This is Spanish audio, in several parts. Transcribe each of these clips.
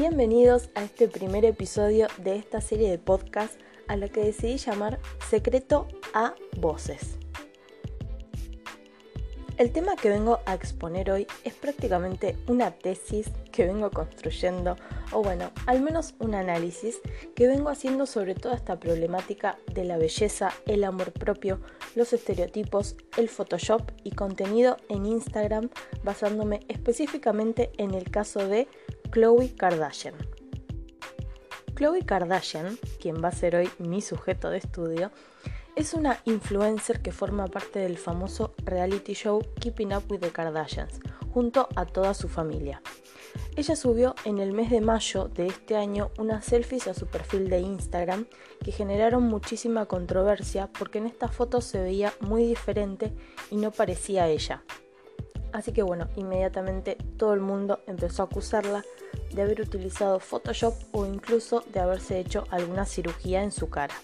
Bienvenidos a este primer episodio de esta serie de podcast a la que decidí llamar Secreto a Voces. El tema que vengo a exponer hoy es prácticamente una tesis que vengo construyendo, o bueno, al menos un análisis que vengo haciendo sobre toda esta problemática de la belleza, el amor propio, los estereotipos, el Photoshop y contenido en Instagram basándome específicamente en el caso de Chloe Kardashian. Chloe Kardashian, quien va a ser hoy mi sujeto de estudio, es una influencer que forma parte del famoso reality show Keeping Up with the Kardashians, junto a toda su familia. Ella subió en el mes de mayo de este año unas selfies a su perfil de Instagram que generaron muchísima controversia porque en estas fotos se veía muy diferente y no parecía ella. Así que bueno, inmediatamente todo el mundo empezó a acusarla de haber utilizado Photoshop o incluso de haberse hecho alguna cirugía en su cara.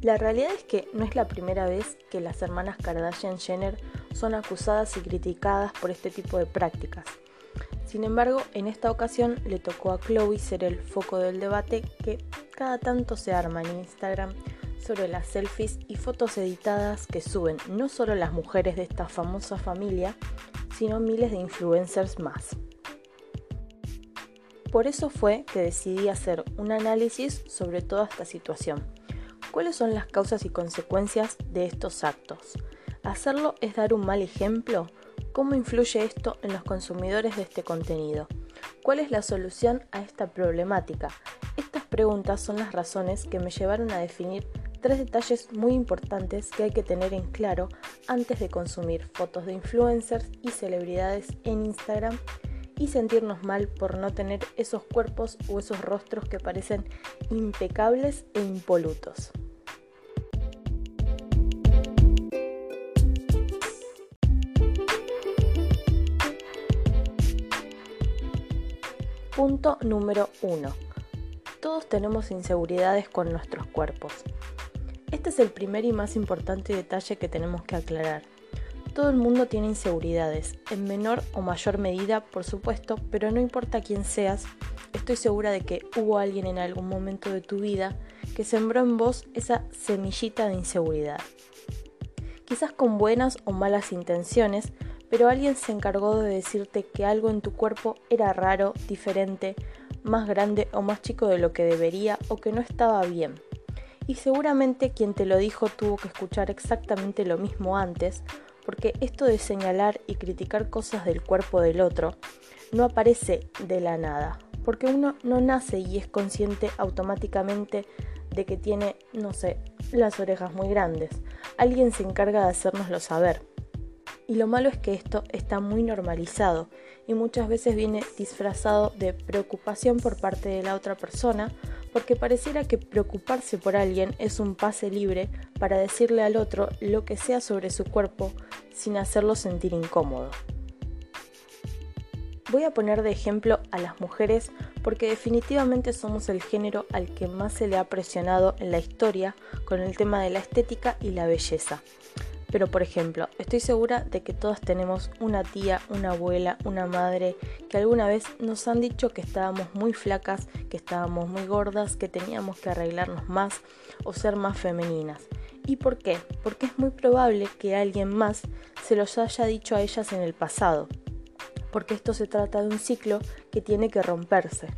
La realidad es que no es la primera vez que las hermanas Kardashian Jenner son acusadas y criticadas por este tipo de prácticas. Sin embargo, en esta ocasión le tocó a Chloe ser el foco del debate que cada tanto se arma en Instagram sobre las selfies y fotos editadas que suben no solo las mujeres de esta famosa familia, sino miles de influencers más. Por eso fue que decidí hacer un análisis sobre toda esta situación. ¿Cuáles son las causas y consecuencias de estos actos? ¿Hacerlo es dar un mal ejemplo? ¿Cómo influye esto en los consumidores de este contenido? ¿Cuál es la solución a esta problemática? Estas preguntas son las razones que me llevaron a definir tres detalles muy importantes que hay que tener en claro antes de consumir fotos de influencers y celebridades en Instagram y sentirnos mal por no tener esos cuerpos o esos rostros que parecen impecables e impolutos. Punto número 1. Todos tenemos inseguridades con nuestros cuerpos. Este es el primer y más importante detalle que tenemos que aclarar. Todo el mundo tiene inseguridades, en menor o mayor medida, por supuesto, pero no importa quién seas, estoy segura de que hubo alguien en algún momento de tu vida que sembró en vos esa semillita de inseguridad. Quizás con buenas o malas intenciones, pero alguien se encargó de decirte que algo en tu cuerpo era raro, diferente, más grande o más chico de lo que debería o que no estaba bien y seguramente quien te lo dijo tuvo que escuchar exactamente lo mismo antes, porque esto de señalar y criticar cosas del cuerpo del otro no aparece de la nada, porque uno no nace y es consciente automáticamente de que tiene, no sé, las orejas muy grandes. Alguien se encarga de hacérnoslo saber. Y lo malo es que esto está muy normalizado y muchas veces viene disfrazado de preocupación por parte de la otra persona porque pareciera que preocuparse por alguien es un pase libre para decirle al otro lo que sea sobre su cuerpo sin hacerlo sentir incómodo. Voy a poner de ejemplo a las mujeres porque definitivamente somos el género al que más se le ha presionado en la historia con el tema de la estética y la belleza. Pero por ejemplo, estoy segura de que todas tenemos una tía, una abuela, una madre que alguna vez nos han dicho que estábamos muy flacas, que estábamos muy gordas, que teníamos que arreglarnos más o ser más femeninas. ¿Y por qué? Porque es muy probable que alguien más se los haya dicho a ellas en el pasado. Porque esto se trata de un ciclo que tiene que romperse.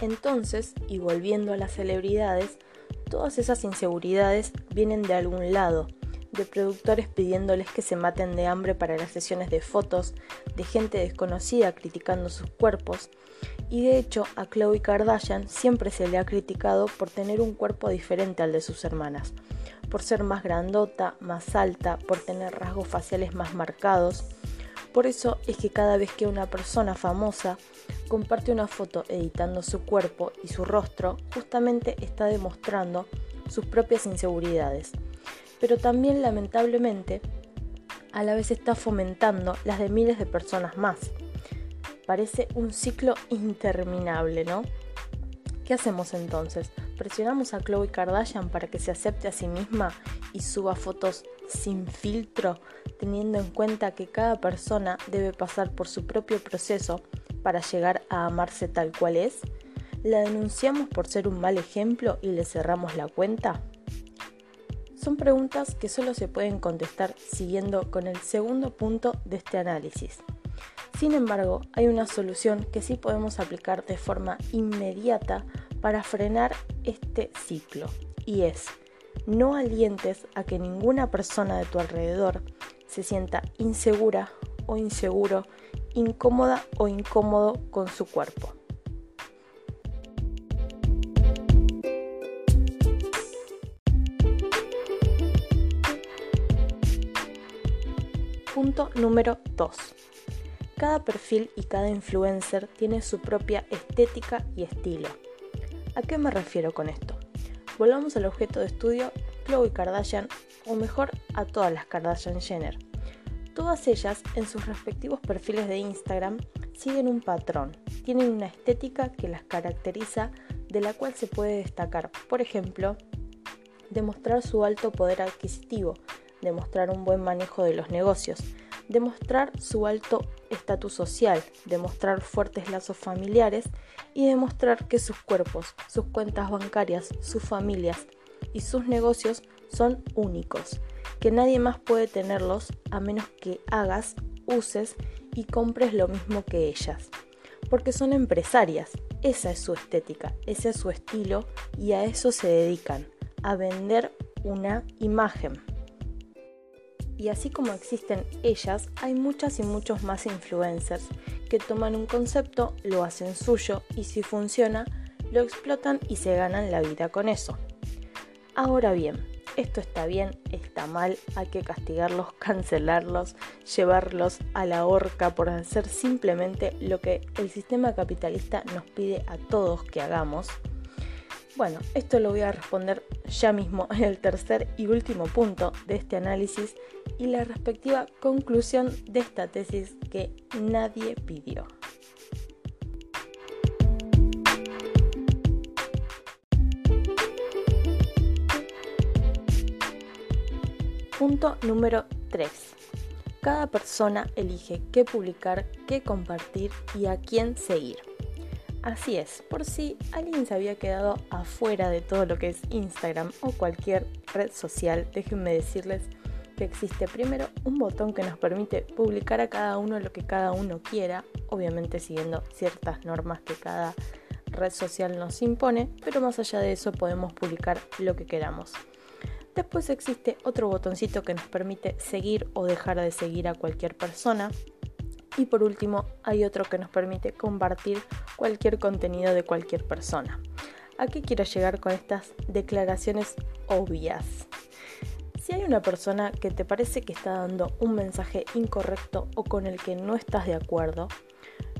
Entonces, y volviendo a las celebridades, Todas esas inseguridades vienen de algún lado, de productores pidiéndoles que se maten de hambre para las sesiones de fotos, de gente desconocida criticando sus cuerpos, y de hecho a Chloe Kardashian siempre se le ha criticado por tener un cuerpo diferente al de sus hermanas, por ser más grandota, más alta, por tener rasgos faciales más marcados. Por eso es que cada vez que una persona famosa comparte una foto editando su cuerpo y su rostro, justamente está demostrando sus propias inseguridades. Pero también lamentablemente a la vez está fomentando las de miles de personas más. Parece un ciclo interminable, ¿no? ¿Qué hacemos entonces? ¿Presionamos a Chloe Kardashian para que se acepte a sí misma y suba fotos sin filtro, teniendo en cuenta que cada persona debe pasar por su propio proceso para llegar a amarse tal cual es? ¿La denunciamos por ser un mal ejemplo y le cerramos la cuenta? Son preguntas que solo se pueden contestar siguiendo con el segundo punto de este análisis. Sin embargo, hay una solución que sí podemos aplicar de forma inmediata para frenar este ciclo y es no alientes a que ninguna persona de tu alrededor se sienta insegura o inseguro, incómoda o incómodo con su cuerpo. Punto número 2. Cada perfil y cada influencer tiene su propia estética y estilo. ¿A qué me refiero con esto? Volvamos al objeto de estudio Chloe Kardashian, o mejor a todas las Kardashian Jenner. Todas ellas, en sus respectivos perfiles de Instagram, siguen un patrón, tienen una estética que las caracteriza, de la cual se puede destacar, por ejemplo, demostrar su alto poder adquisitivo, demostrar un buen manejo de los negocios, demostrar su alto estatus social, demostrar fuertes lazos familiares y demostrar que sus cuerpos, sus cuentas bancarias, sus familias y sus negocios son únicos, que nadie más puede tenerlos a menos que hagas, uses y compres lo mismo que ellas. Porque son empresarias, esa es su estética, ese es su estilo y a eso se dedican, a vender una imagen. Y así como existen ellas, hay muchas y muchos más influencers que toman un concepto, lo hacen suyo y si funciona, lo explotan y se ganan la vida con eso. Ahora bien, esto está bien, está mal, hay que castigarlos, cancelarlos, llevarlos a la horca por hacer simplemente lo que el sistema capitalista nos pide a todos que hagamos. Bueno, esto lo voy a responder ya mismo en el tercer y último punto de este análisis y la respectiva conclusión de esta tesis que nadie pidió. Punto número 3. Cada persona elige qué publicar, qué compartir y a quién seguir. Así es, por si alguien se había quedado afuera de todo lo que es Instagram o cualquier red social, déjenme decirles que existe primero un botón que nos permite publicar a cada uno lo que cada uno quiera, obviamente siguiendo ciertas normas que cada red social nos impone, pero más allá de eso podemos publicar lo que queramos. Después existe otro botoncito que nos permite seguir o dejar de seguir a cualquier persona. Y por último hay otro que nos permite compartir cualquier contenido de cualquier persona. ¿A qué quiero llegar con estas declaraciones obvias? Si hay una persona que te parece que está dando un mensaje incorrecto o con el que no estás de acuerdo,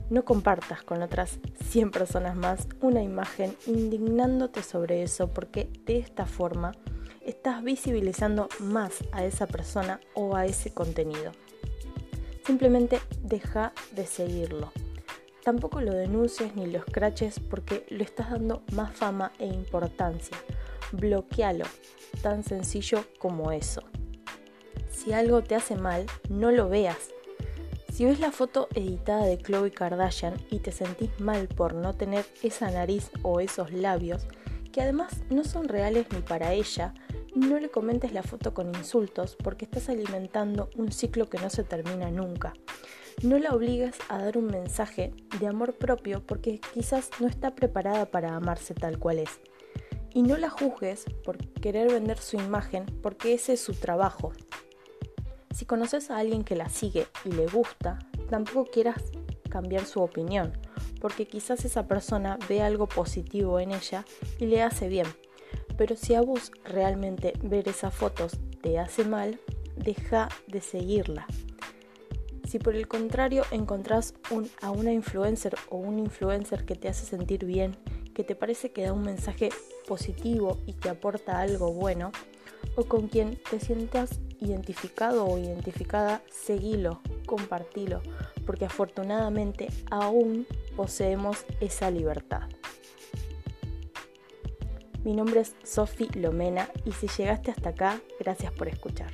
no compartas con otras 100 personas más una imagen indignándote sobre eso porque de esta forma estás visibilizando más a esa persona o a ese contenido. Simplemente deja de seguirlo. Tampoco lo denuncies ni lo escraches porque lo estás dando más fama e importancia. Bloquealo, tan sencillo como eso. Si algo te hace mal, no lo veas. Si ves la foto editada de Chloe Kardashian y te sentís mal por no tener esa nariz o esos labios, que además no son reales ni para ella, no le comentes la foto con insultos porque estás alimentando un ciclo que no se termina nunca. No la obligues a dar un mensaje de amor propio porque quizás no está preparada para amarse tal cual es. Y no la juzgues por querer vender su imagen porque ese es su trabajo. Si conoces a alguien que la sigue y le gusta, tampoco quieras cambiar su opinión, porque quizás esa persona ve algo positivo en ella y le hace bien pero si a vos realmente ver esas fotos te hace mal, deja de seguirla. Si por el contrario encontrás a una influencer o un influencer que te hace sentir bien, que te parece que da un mensaje positivo y te aporta algo bueno, o con quien te sientas identificado o identificada, seguilo, compartilo, porque afortunadamente aún poseemos esa libertad. Mi nombre es Sofi Lomena y si llegaste hasta acá, gracias por escuchar.